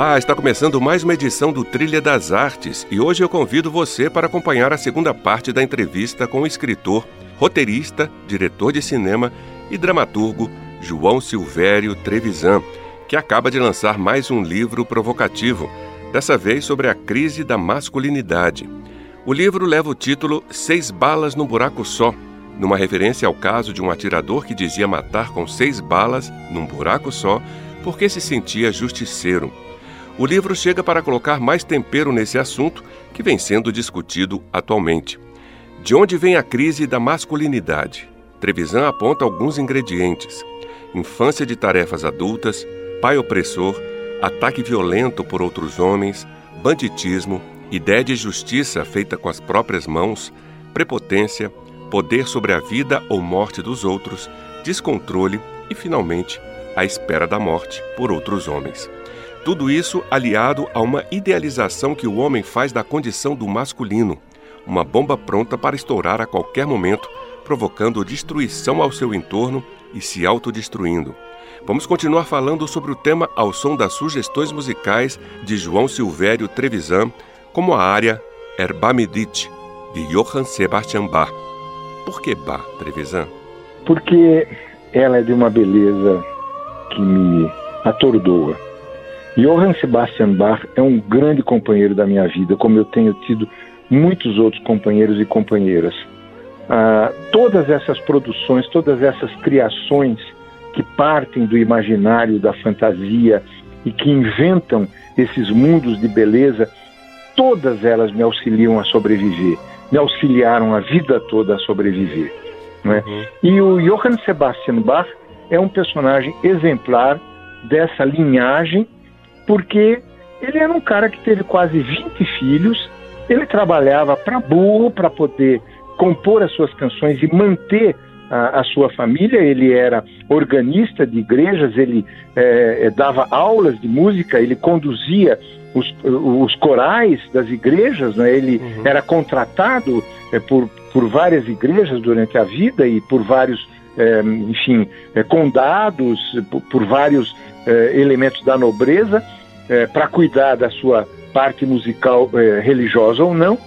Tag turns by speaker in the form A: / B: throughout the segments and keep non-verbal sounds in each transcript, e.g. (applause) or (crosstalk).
A: Olá, está começando mais uma edição do Trilha das Artes e hoje eu convido você para acompanhar a segunda parte da entrevista com o escritor, roteirista, diretor de cinema e dramaturgo João Silvério Trevisan, que acaba de lançar mais um livro provocativo, dessa vez sobre a crise da masculinidade. O livro leva o título Seis Balas num Buraco Só, numa referência ao caso de um atirador que dizia matar com seis balas num buraco só porque se sentia justiceiro. O livro chega para colocar mais tempero nesse assunto que vem sendo discutido atualmente. De onde vem a crise da masculinidade? Trevisan aponta alguns ingredientes: infância de tarefas adultas, pai opressor, ataque violento por outros homens, banditismo, ideia de justiça feita com as próprias mãos, prepotência, poder sobre a vida ou morte dos outros, descontrole e, finalmente, a espera da morte por outros homens. Tudo isso aliado a uma idealização que o homem faz da condição do masculino, uma bomba pronta para estourar a qualquer momento, provocando destruição ao seu entorno e se autodestruindo. Vamos continuar falando sobre o tema ao som das sugestões musicais de João Silvério Trevisan, como a área Erbamedit, de Johann Sebastian Bach. Por que Bach, Trevisan?
B: Porque ela é de uma beleza que me atordoa Johann Sebastian Bach é um grande companheiro da minha vida, como eu tenho tido muitos outros companheiros e companheiras. Ah, todas essas produções, todas essas criações que partem do imaginário, da fantasia e que inventam esses mundos de beleza, todas elas me auxiliam a sobreviver, me auxiliaram a vida toda a sobreviver. É? Uhum. E o Johann Sebastian Bach é um personagem exemplar dessa linhagem porque ele era um cara que teve quase 20 filhos, ele trabalhava para burro para poder compor as suas canções e manter a, a, sua família. Ele era organista de igrejas, ele é, é dava aulas de música, ele conduzia os, os corais das igrejas, né? ele uhum. era contratado é, por, por várias igrejas durante a vida e por vários, enfim, é, condados, por, vários é, elementos da nobreza é, para cuidar da sua parte musical é, religiosa ou não.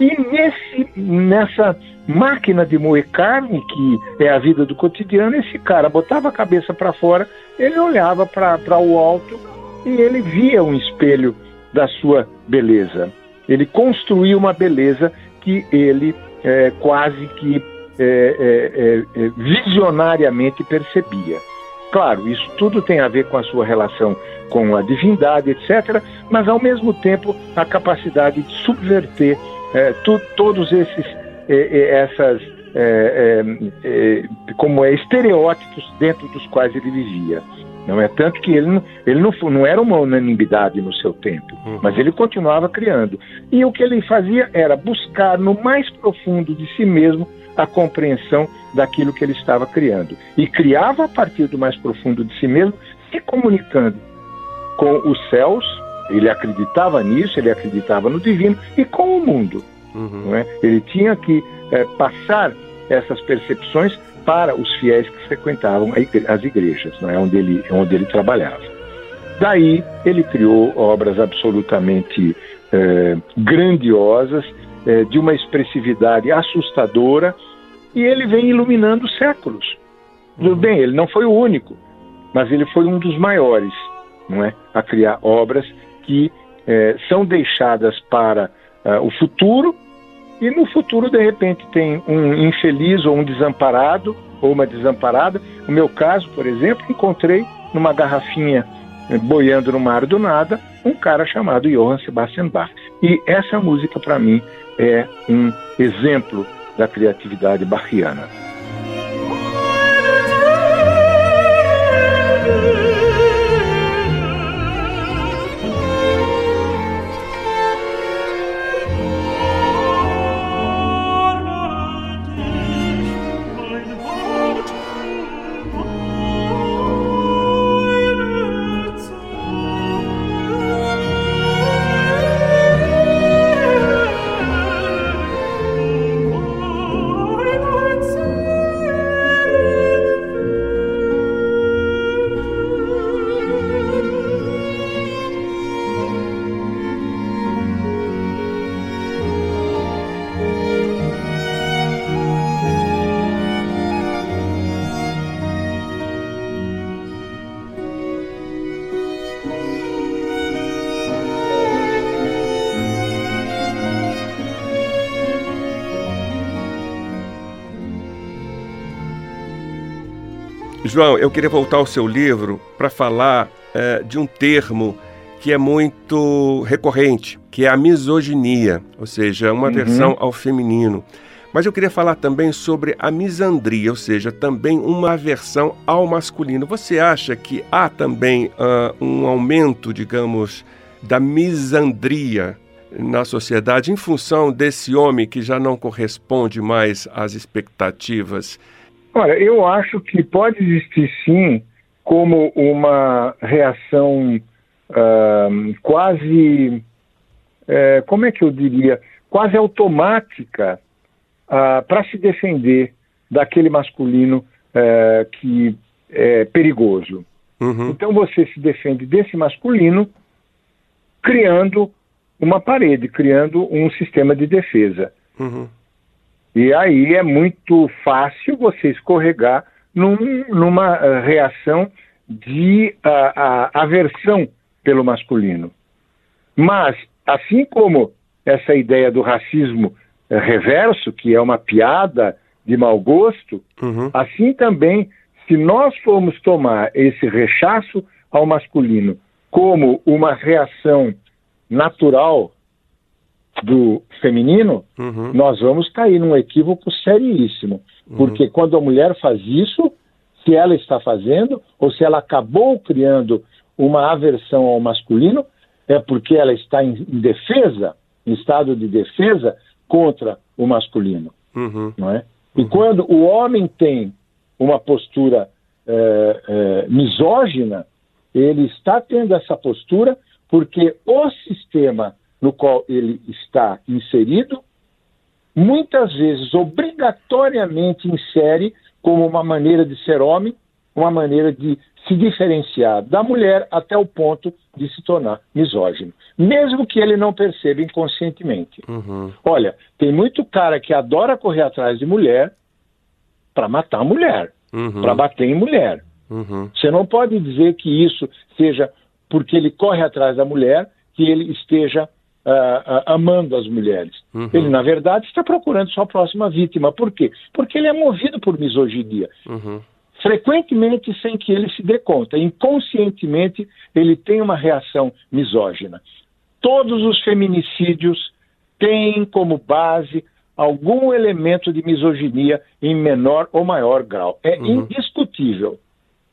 B: E nesse, nessa máquina de moer carne, que é a vida do cotidiano, esse cara botava a cabeça para fora, ele olhava para o alto e ele via um espelho da sua beleza. Ele construía uma beleza que ele é, quase que é, é, é visionariamente percebia. Claro, isso tudo tem a ver com a sua relação com a divindade, etc., mas ao mesmo tempo a capacidade de subverter é, tu, todos esses é, é essas é, é, como é estereótipos dentro dos quais ele vivia. Não é tanto que ele, não, ele não, não era uma unanimidade no seu tempo, uhum. mas ele continuava criando. E o que ele fazia era buscar no mais profundo de si mesmo a compreensão daquilo que ele estava criando. E criava a partir do mais profundo de si mesmo, se comunicando com os céus, ele acreditava nisso, ele acreditava no divino, e com o mundo. Uhum. Não é? Ele tinha que é, passar essas percepções para os fiéis que frequentavam as igrejas, não é? onde, ele, onde ele trabalhava. Daí ele criou obras absolutamente é, grandiosas, é, de uma expressividade assustadora, e ele vem iluminando séculos. Tudo bem, ele não foi o único, mas ele foi um dos maiores não é, a criar obras que é, são deixadas para uh, o futuro e no futuro de repente tem um infeliz ou um desamparado ou uma desamparada. No meu caso, por exemplo, encontrei numa garrafinha eh, boiando no mar do nada um cara chamado Johann Sebastian Bach. E essa música para mim é um exemplo da criatividade bachiana.
A: João, eu queria voltar ao seu livro para falar é, de um termo que é muito recorrente, que é a misoginia, ou seja, uma uhum. versão ao feminino. Mas eu queria falar também sobre a misandria, ou seja, também uma aversão ao masculino. Você acha que há também uh, um aumento, digamos, da misandria na sociedade em função desse homem que já não corresponde mais às expectativas?
B: Olha, eu acho que pode existir sim como uma reação uh, quase, uh, como é que eu diria, quase automática uh, para se defender daquele masculino uh, que é perigoso. Uhum. Então você se defende desse masculino criando uma parede, criando um sistema de defesa. Uhum. E aí é muito fácil você escorregar num, numa uh, reação de uh, aversão pelo masculino. Mas, assim como essa ideia do racismo eh, reverso, que é uma piada de mau gosto, uhum. assim também, se nós formos tomar esse rechaço ao masculino como uma reação natural do feminino, uhum. nós vamos cair num equívoco seríssimo. Uhum. Porque quando a mulher faz isso, se ela está fazendo, ou se ela acabou criando uma aversão ao masculino, é porque ela está em, em defesa, em estado de defesa contra o masculino. Uhum. Não é? E uhum. quando o homem tem uma postura é, é, misógina, ele está tendo essa postura porque o sistema no qual ele está inserido, muitas vezes obrigatoriamente insere como uma maneira de ser homem, uma maneira de se diferenciar da mulher até o ponto de se tornar misógino, mesmo que ele não perceba inconscientemente. Uhum. Olha, tem muito cara que adora correr atrás de mulher para matar a mulher, uhum. para bater em mulher. Uhum. Você não pode dizer que isso seja porque ele corre atrás da mulher que ele esteja uh, amando as mulheres. Uhum. Ele, na verdade, está procurando sua próxima vítima. Por quê? Porque ele é movido por misoginia. Uhum frequentemente sem que ele se dê conta. Inconscientemente, ele tem uma reação misógina. Todos os feminicídios têm como base algum elemento de misoginia em menor ou maior grau. É uhum. indiscutível.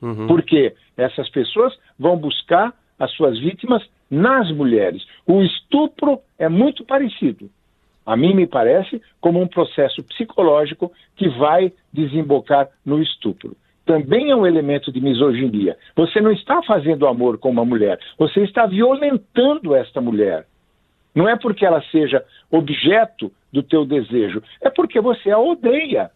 B: Uhum. Porque essas pessoas vão buscar as suas vítimas nas mulheres. O estupro é muito parecido. A mim me parece como um processo psicológico que vai desembocar no estupro também é um elemento de misoginia. Você não está fazendo amor com uma mulher, você está violentando esta mulher. Não é porque ela seja objeto do teu desejo, é porque você a odeia.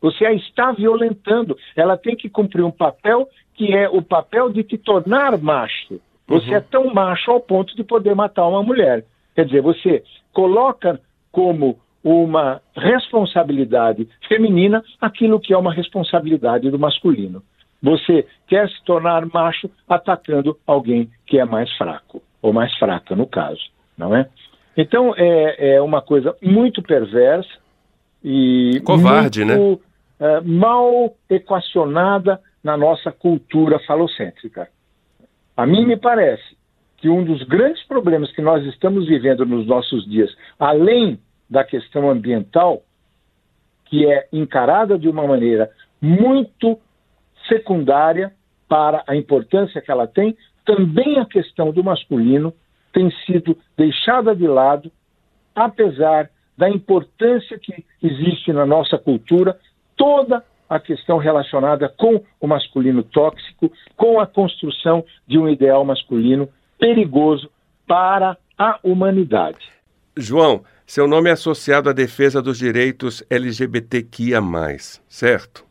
B: Você a está violentando. Ela tem que cumprir um papel que é o papel de te tornar macho. Você uhum. é tão macho ao ponto de poder matar uma mulher. Quer dizer, você coloca como uma responsabilidade feminina aquilo que é uma responsabilidade do masculino. Você quer se tornar macho atacando alguém que é mais fraco, ou mais fraca, no caso, não é? Então, é, é uma coisa muito perversa e
A: Covarde, muito, né?
B: É, mal equacionada na nossa cultura falocêntrica. A mim me parece que um dos grandes problemas que nós estamos vivendo nos nossos dias, além da questão ambiental, que é encarada de uma maneira muito secundária para a importância que ela tem, também a questão do masculino tem sido deixada de lado, apesar da importância que existe na nossa cultura, toda a questão relacionada com o masculino tóxico, com a construção de um ideal masculino perigoso para a humanidade.
A: João, seu nome é associado à defesa dos direitos LGBTQIA, certo?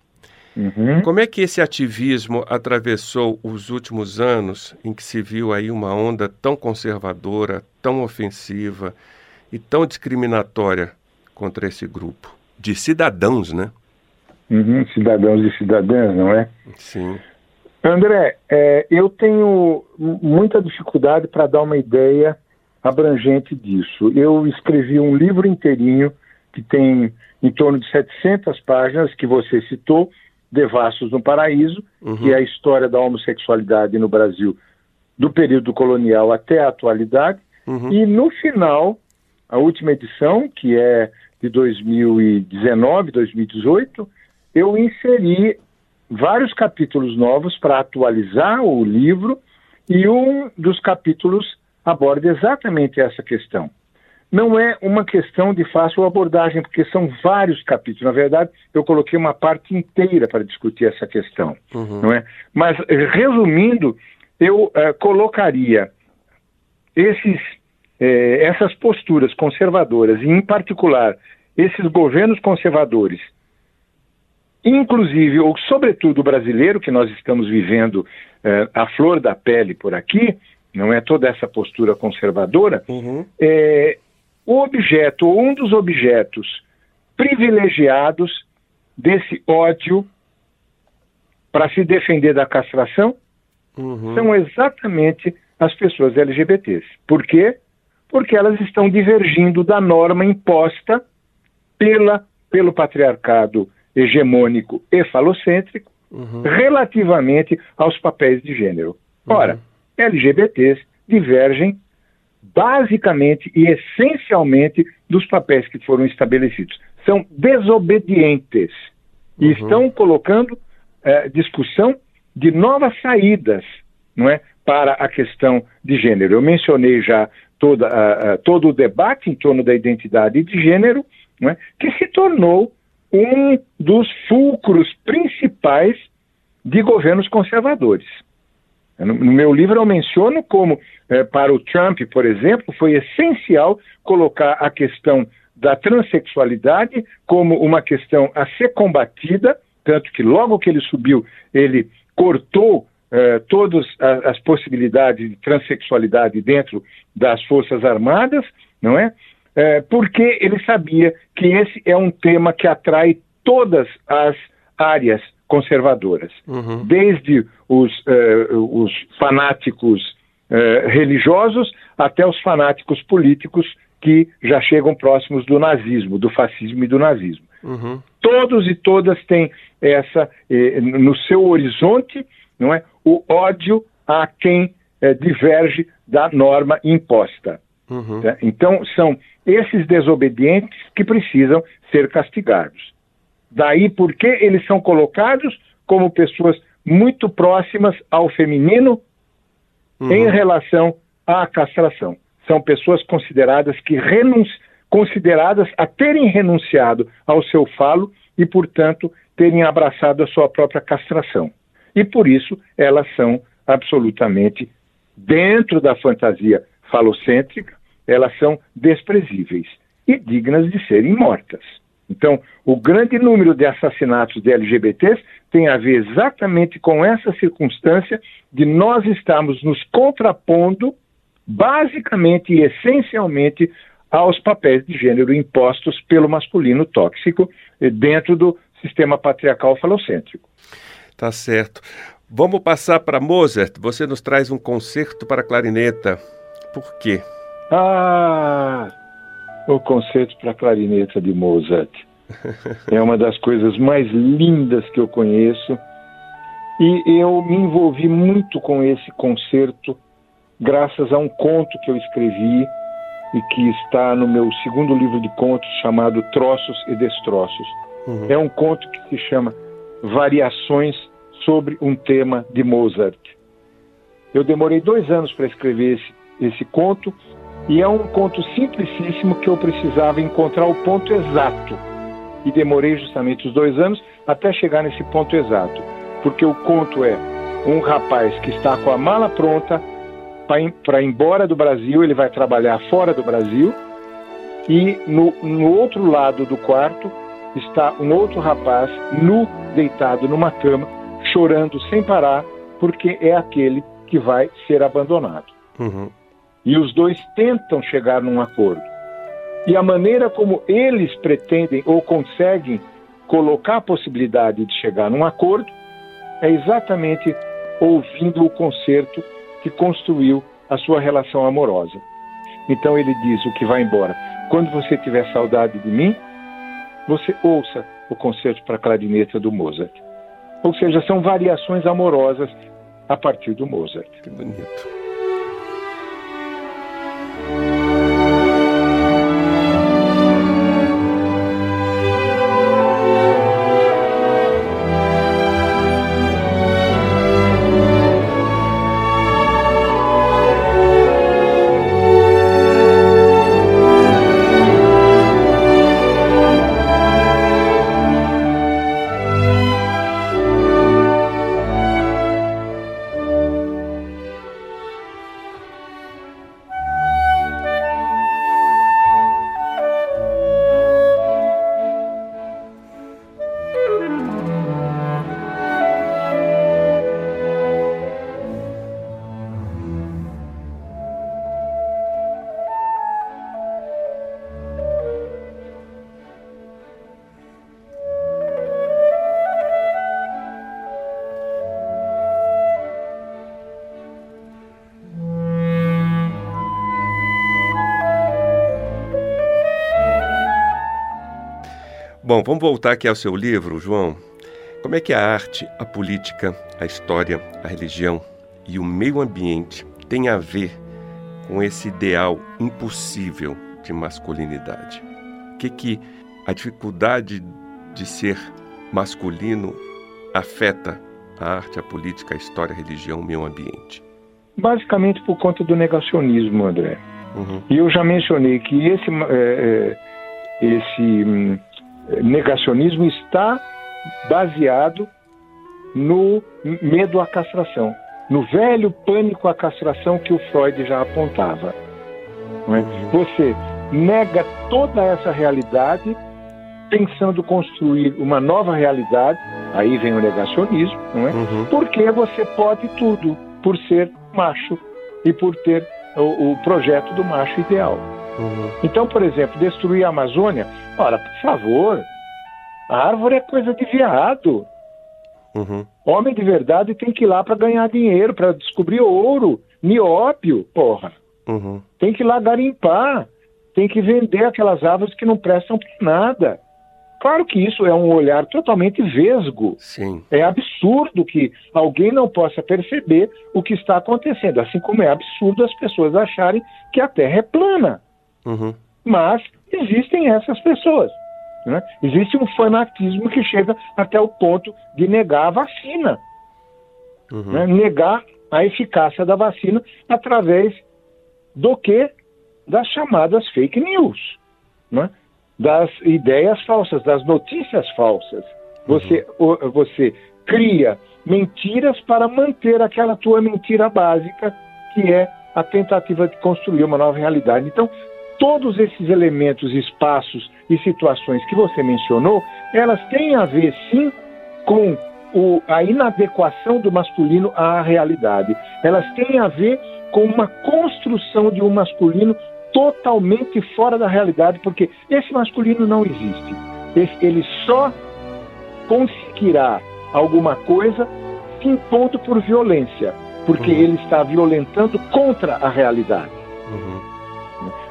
A: Uhum. Como é que esse ativismo atravessou os últimos anos em que se viu aí uma onda tão conservadora, tão ofensiva e tão discriminatória contra esse grupo? De cidadãos, né?
B: Uhum, cidadãos e cidadãs, não é?
A: Sim.
B: André, é, eu tenho muita dificuldade para dar uma ideia abrangente disso. Eu escrevi um livro inteirinho que tem em torno de 700 páginas que você citou Devassos no Paraíso, uhum. que é a história da homossexualidade no Brasil do período colonial até a atualidade. Uhum. E no final, a última edição, que é de 2019, 2018, eu inseri vários capítulos novos para atualizar o livro e um dos capítulos aborda exatamente essa questão. Não é uma questão de fácil abordagem, porque são vários capítulos. Na verdade, eu coloquei uma parte inteira para discutir essa questão, uhum. não é? Mas resumindo, eu uh, colocaria esses, eh, essas posturas conservadoras, e em particular esses governos conservadores, inclusive ou sobretudo o brasileiro que nós estamos vivendo uh, a flor da pele por aqui, não é toda essa postura conservadora, uhum. é, o objeto ou um dos objetos privilegiados desse ódio para se defender da castração uhum. são exatamente as pessoas LGBTs. Por quê? Porque elas estão divergindo da norma imposta pela, pelo patriarcado hegemônico e falocêntrico uhum. relativamente aos papéis de gênero. Ora, uhum. LGBTs divergem basicamente e essencialmente dos papéis que foram estabelecidos. São desobedientes e uhum. estão colocando eh, discussão de novas saídas não é, para a questão de gênero. Eu mencionei já toda, uh, uh, todo o debate em torno da identidade de gênero, não é, que se tornou um dos fulcros principais de governos conservadores. No, meu livro eu menciono como, eh, para o Trump, por exemplo, foi essencial colocar a questão da transexualidade como uma questão a ser combatida, tanto que logo que ele subiu, ele cortou eh, todas as possibilidades de transexualidade dentro das Forças Armadas, não é? Eh, porque ele sabia que esse é um tema que atrai todas as áreas conservadoras, uhum. desde os, uh, os fanáticos uh, religiosos até os fanáticos políticos que já chegam próximos do nazismo, do fascismo e do nazismo. Uhum. Todos e todas têm essa eh, no seu horizonte, não é, o ódio a quem eh, diverge da norma imposta. Uhum. Tá? Então são esses desobedientes que precisam ser castigados. Daí porque eles são colocados como pessoas muito próximas ao feminino uhum. em relação à castração. São pessoas consideradas que renunci... consideradas a terem renunciado ao seu falo e, portanto, terem abraçado a sua própria castração. E por isso elas são absolutamente dentro da fantasia falocêntrica, elas são desprezíveis e dignas de serem mortas. Então, o grande número de assassinatos de LGBTs tem a ver exatamente com essa circunstância de nós estarmos nos contrapondo, basicamente e essencialmente, aos papéis de gênero impostos pelo masculino tóxico dentro do sistema patriarcal falocêntrico.
A: Tá certo. Vamos passar para Mozart. Você nos traz um concerto para clarineta. Por quê?
B: Ah, o concerto para clarineta de Mozart. (laughs) É uma das coisas mais lindas que eu conheço. E eu me envolvi muito com esse concerto graças a um conto que eu escrevi e que está no meu segundo livro de contos chamado Troços e Destroços. Uhum. É um conto que se chama Variações sobre um tema de Mozart. Eu demorei dois anos para escrever esse, esse conto e é um conto simplicíssimo que eu precisava encontrar o ponto exato. E demorei justamente os dois anos até chegar nesse ponto exato. Porque o conto é um rapaz que está com a mala pronta para ir embora do Brasil, ele vai trabalhar fora do Brasil. E no, no outro lado do quarto está um outro rapaz nu, deitado numa cama, chorando sem parar, porque é aquele que vai ser abandonado. Uhum e os dois tentam chegar num acordo. E a maneira como eles pretendem ou conseguem colocar a possibilidade de chegar num acordo é exatamente ouvindo o concerto que construiu a sua relação amorosa. Então ele diz o que vai embora. Quando você tiver saudade de mim, você ouça o concerto para clarineta do Mozart. Ou seja, são variações amorosas a partir do Mozart.
A: Que bonito. Bom, vamos voltar aqui ao seu livro, João. Como é que a arte, a política, a história, a religião e o meio ambiente têm a ver com esse ideal impossível de masculinidade? O que que a dificuldade de ser masculino afeta a arte, a política, a história, a religião, o meio ambiente?
B: Basicamente por conta do negacionismo, André. Uhum. E eu já mencionei que esse, é, esse hum, negacionismo está baseado no medo à castração, no velho pânico à castração que o Freud já apontava. É? Você nega toda essa realidade pensando construir uma nova realidade, aí vem o negacionismo, não é? Uhum. Porque você pode tudo por ser macho e por ter o, o projeto do macho ideal. Uhum. Então, por exemplo, destruir a Amazônia, ora, por favor, a árvore é coisa de viado. Uhum. Homem de verdade tem que ir lá para ganhar dinheiro, para descobrir ouro, nióbio, porra. Uhum. Tem que ir lá garimpar, tem que vender aquelas árvores que não prestam para nada. Claro que isso é um olhar totalmente vesgo.
A: Sim.
B: É absurdo que alguém não possa perceber o que está acontecendo, assim como é absurdo as pessoas acharem que a Terra é plana. Uhum. Mas existem essas pessoas. Né? Existe um fanatismo que chega até o ponto de negar a vacina, uhum. né? negar a eficácia da vacina através do que? Das chamadas fake news, né? das ideias falsas, das notícias falsas. Você, uhum. você cria mentiras para manter aquela tua mentira básica, que é a tentativa de construir uma nova realidade. Então, todos esses elementos, espaços e situações que você mencionou, elas têm a ver sim com o, a inadequação do masculino à realidade. Elas têm a ver com uma construção de um masculino totalmente fora da realidade, porque esse masculino não existe. Esse, ele só conseguirá alguma coisa se impondo por violência, porque uhum. ele está violentando contra a realidade. Uhum.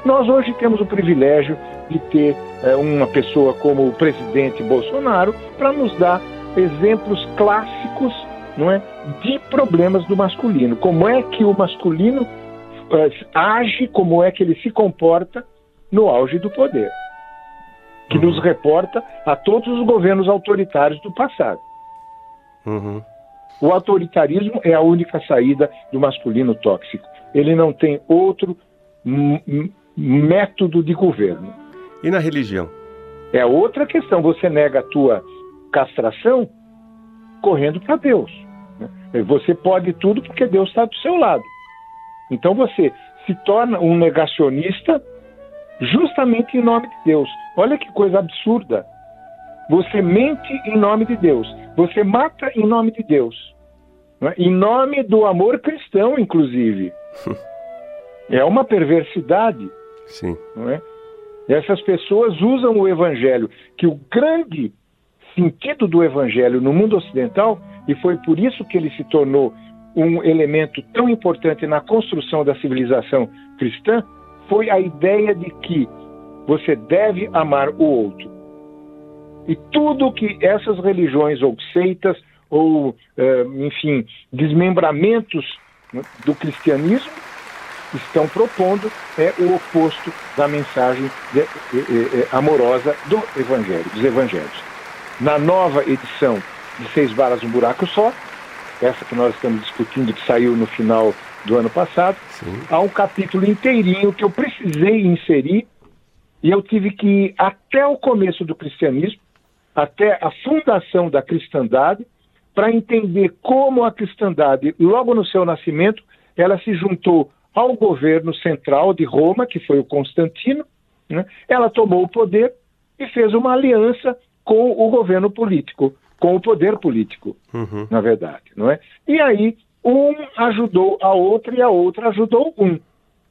B: Nós hoje temos o privilégio de ter é, uma pessoa como o presidente Bolsonaro para nos dar exemplos clássicos não é, de problemas do masculino. Como é que o masculino é, age, como é que ele se comporta no auge do poder. Que uhum. nos reporta a todos os governos autoritários do passado. Uhum. O autoritarismo é a única saída do masculino tóxico. Ele não tem outro método de governo.
A: E na religião?
B: É outra questão. Você nega a tua castração correndo para Deus. Né? Você pode tudo porque Deus está do seu lado. Então você se torna um negacionista justamente em nome de Deus. Olha que coisa absurda. Você mente em nome de Deus. Você mata em nome de Deus. Né? Em nome do amor cristão, inclusive. (laughs) é uma perversidade.
A: Sim.
B: Não é? Essas pessoas usam o evangelho, que o grande sentido do evangelho no mundo ocidental, e foi por isso que ele se tornou um elemento tão importante na construção da civilização cristã, foi a ideia de que você deve amar o outro. E tudo que essas religiões ou seitas ou, eh, enfim, desmembramentos do cristianismo, estão propondo é o oposto da mensagem de, amorosa do evangelho, dos evangelhos. Na nova edição de Seis Balas um Buraco Só, essa que nós estamos discutindo, que saiu no final do ano passado, Sim. há um capítulo inteirinho que eu precisei inserir e eu tive que ir até o começo do cristianismo, até a fundação da cristandade, para entender como a cristandade, logo no seu nascimento, ela se juntou ao governo central de Roma, que foi o Constantino, né? ela tomou o poder e fez uma aliança com o governo político, com o poder político, uhum. na verdade, não é? E aí um ajudou a outra e a outra ajudou um.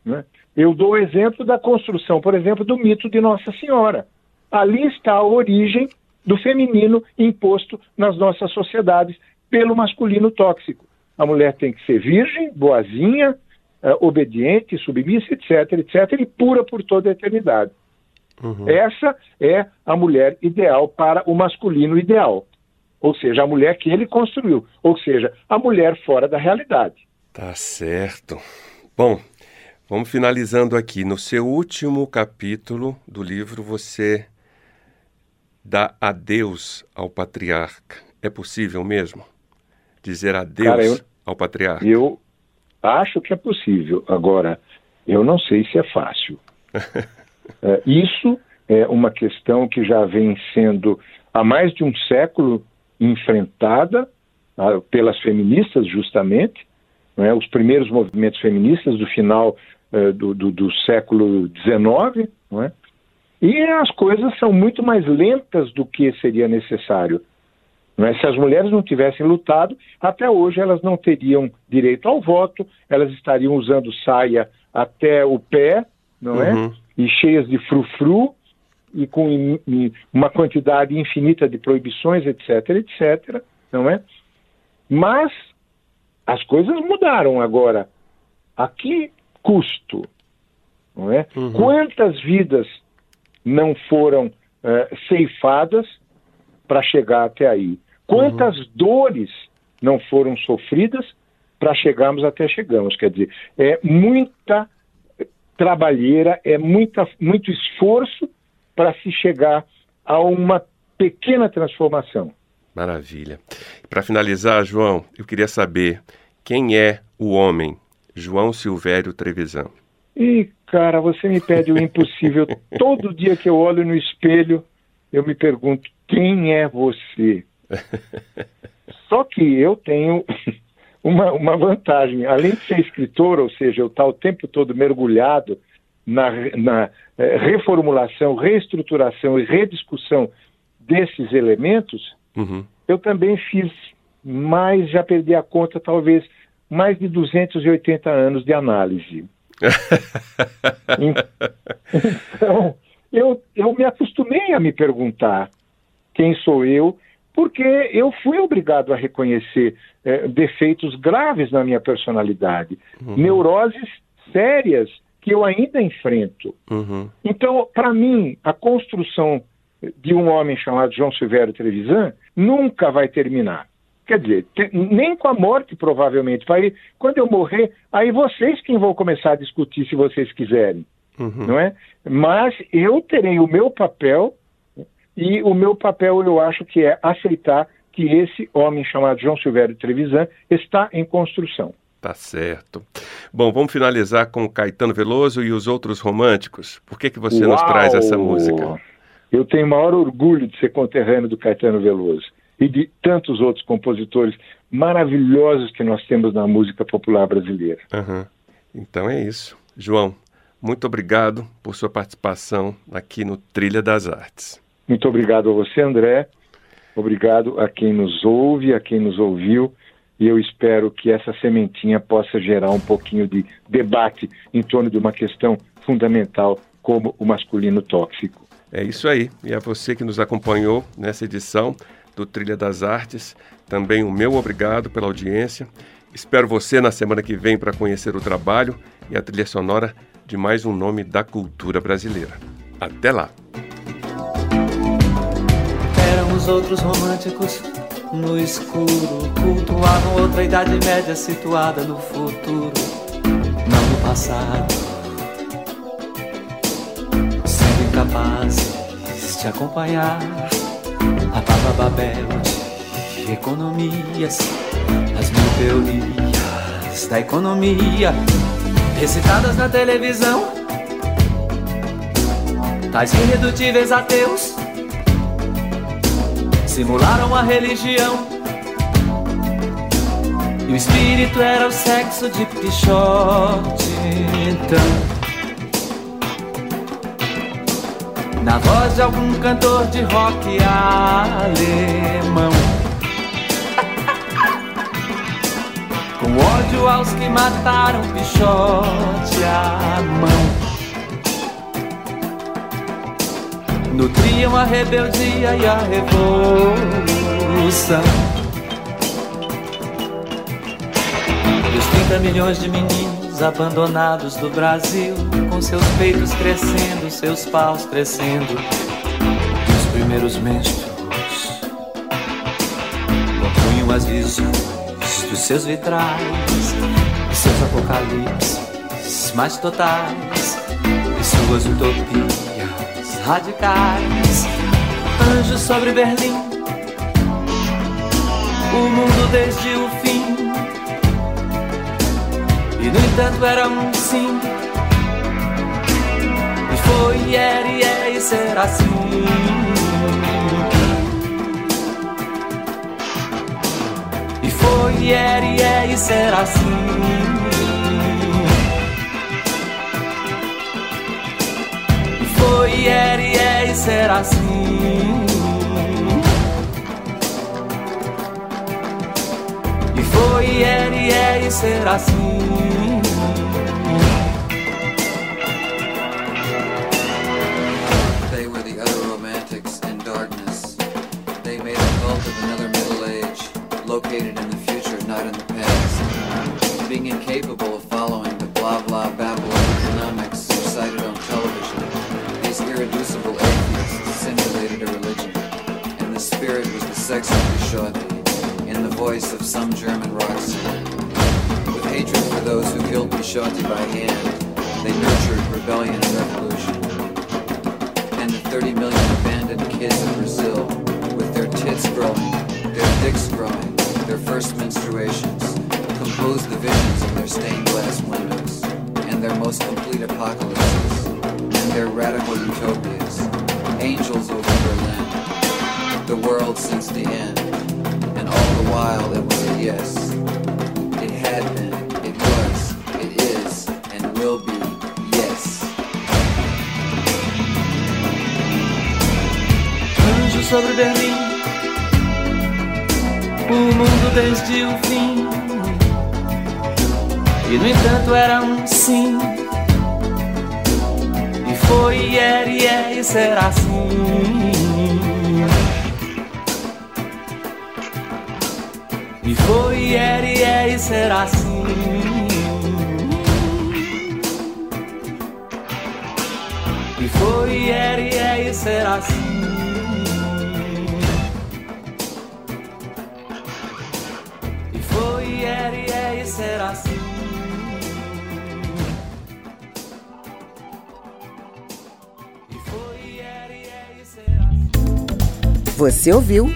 B: Né? Eu dou o exemplo da construção, por exemplo, do mito de Nossa Senhora. Ali está a origem do feminino imposto nas nossas sociedades pelo masculino tóxico. A mulher tem que ser virgem, boazinha, obediente, submissa, etc., etc., e pura por toda a eternidade. Uhum. Essa é a mulher ideal para o masculino ideal. Ou seja, a mulher que ele construiu. Ou seja, a mulher fora da realidade.
A: Tá certo. Bom, vamos finalizando aqui. No seu último capítulo do livro, você dá adeus ao patriarca. É possível mesmo? Dizer adeus Cara, eu, ao patriarca?
B: Eu acho que é possível. Agora, eu não sei se é fácil. (laughs) é, isso é uma questão que já vem sendo há mais de um século enfrentada ah, pelas feministas, justamente. É? Os primeiros movimentos feministas do final uh, do, do, do, século XIX. É? E as coisas são muito mais lentas do que seria necessário. É? Se as mulheres não tivessem lutado, até hoje elas não teriam direito ao voto, elas estariam usando saia até o pé, não é? Uhum. E cheias de frufru, e com uma quantidade infinita de proibições, etc., etc., não é? Mas as coisas mudaram agora. A que custo? Não é? Uhum. Quantas vidas não foram uh, ceifadas para chegar até aí? Quantas uhum. dores não foram sofridas para chegarmos até chegamos? Quer dizer, é muita trabalheira, é muita, muito esforço para se chegar a uma pequena transformação.
A: Maravilha. Para finalizar, João, eu queria saber quem é o homem, João Silvério Trevisan.
B: E, cara, você me pede o (laughs) impossível. Todo dia que eu olho no espelho, eu me pergunto: quem é você? (laughs) Só que eu tenho (laughs) uma, uma vantagem. Além de ser escritor, ou seja, eu estar o tempo todo mergulhado na, na eh, reformulação, reestruturação e rediscussão desses elementos, uhum. eu também fiz mais, já perdi a conta, talvez mais de 280 anos de análise. (laughs) então, eu, eu me acostumei a me perguntar quem sou eu, porque eu fui obrigado a reconhecer eh, defeitos graves na minha personalidade, uhum. neuroses sérias que eu ainda enfrento. Uhum. Então, para mim, a construção de um homem chamado João Silvério Trevisan nunca vai terminar. Quer dizer, nem com a morte, provavelmente. Vai, quando eu morrer, aí vocês quem vão começar a discutir se vocês quiserem. Uhum. Não é? Mas eu terei o meu papel, e o meu papel eu acho que é aceitar que esse homem chamado João Silvério Trevisan está em construção.
A: Tá certo. Bom, vamos finalizar com Caetano Veloso e os outros românticos. Por que, que você Uau! nos traz essa música?
B: Eu tenho o maior orgulho de ser conterrâneo do Caetano Veloso e de tantos outros compositores maravilhosos que nós temos na música popular brasileira.
A: Uhum. Então é isso. João, muito obrigado por sua participação aqui no Trilha das Artes.
B: Muito obrigado a você, André. Obrigado a quem nos ouve, a quem nos ouviu e eu espero que essa sementinha possa gerar um pouquinho de debate em torno de uma questão fundamental como o masculino tóxico.
A: É isso aí. E a você que nos acompanhou nessa edição do Trilha das Artes, também o meu obrigado pela audiência. Espero você na semana que vem para conhecer o trabalho e a trilha sonora de mais um nome da cultura brasileira. Até lá!
C: Éramos outros românticos no escuro, cultuavam outra idade média situada no futuro, não no passado. Sendo incapazes de acompanhar a Baba Babel de economias, as mil teorias da economia, recitadas na televisão, tais irredutíveis ateus simularam a religião. E o espírito era o sexo de Pichote. Então, na voz de algum cantor de rock alemão. (laughs) Com ódio aos que mataram Pichote a mão. Nutriam a rebeldia e a revolução. E os 30 milhões de meninos abandonados do Brasil, com seus peitos crescendo, seus paus crescendo, os primeiros menstruos compunham as visões dos seus vitrais, e seus apocalipses mais totais, e suas utopias radicais, anjos sobre Berlim, o mundo desde o fim. E no entanto era um sim, e foi, e era, e é, e será assim. E foi, e era, e é, e será assim.
D: They were the other romantics in darkness. They made a cult of another middle age, located in the future, not in the past. Being incapable of sex of Bishotti, in the voice of some German rock singer. With hatred for those who killed Bishotti by hand, they nurtured rebellion and revolution. And the 30 million abandoned kids in Brazil, with their tits growing, their dicks growing, their first menstruations, composed the visions of their stained glass windows, and their most complete apocalypses, and their radical utopias, angels over Berlin, the world since the end, and all the while it was a yes. It had been, it was, it is, and will be, yes.
C: Anjo sobre Berlim, o mundo desde o fim. E no entanto era um sim. E foi, e era, e é, e será assim. É, será assim. E foi, era, e é, e será assim. E foi, era, e é, e será assim. E foi, era, e é, e será assim.
E: Você ouviu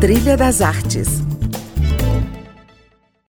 E: Trilha das Artes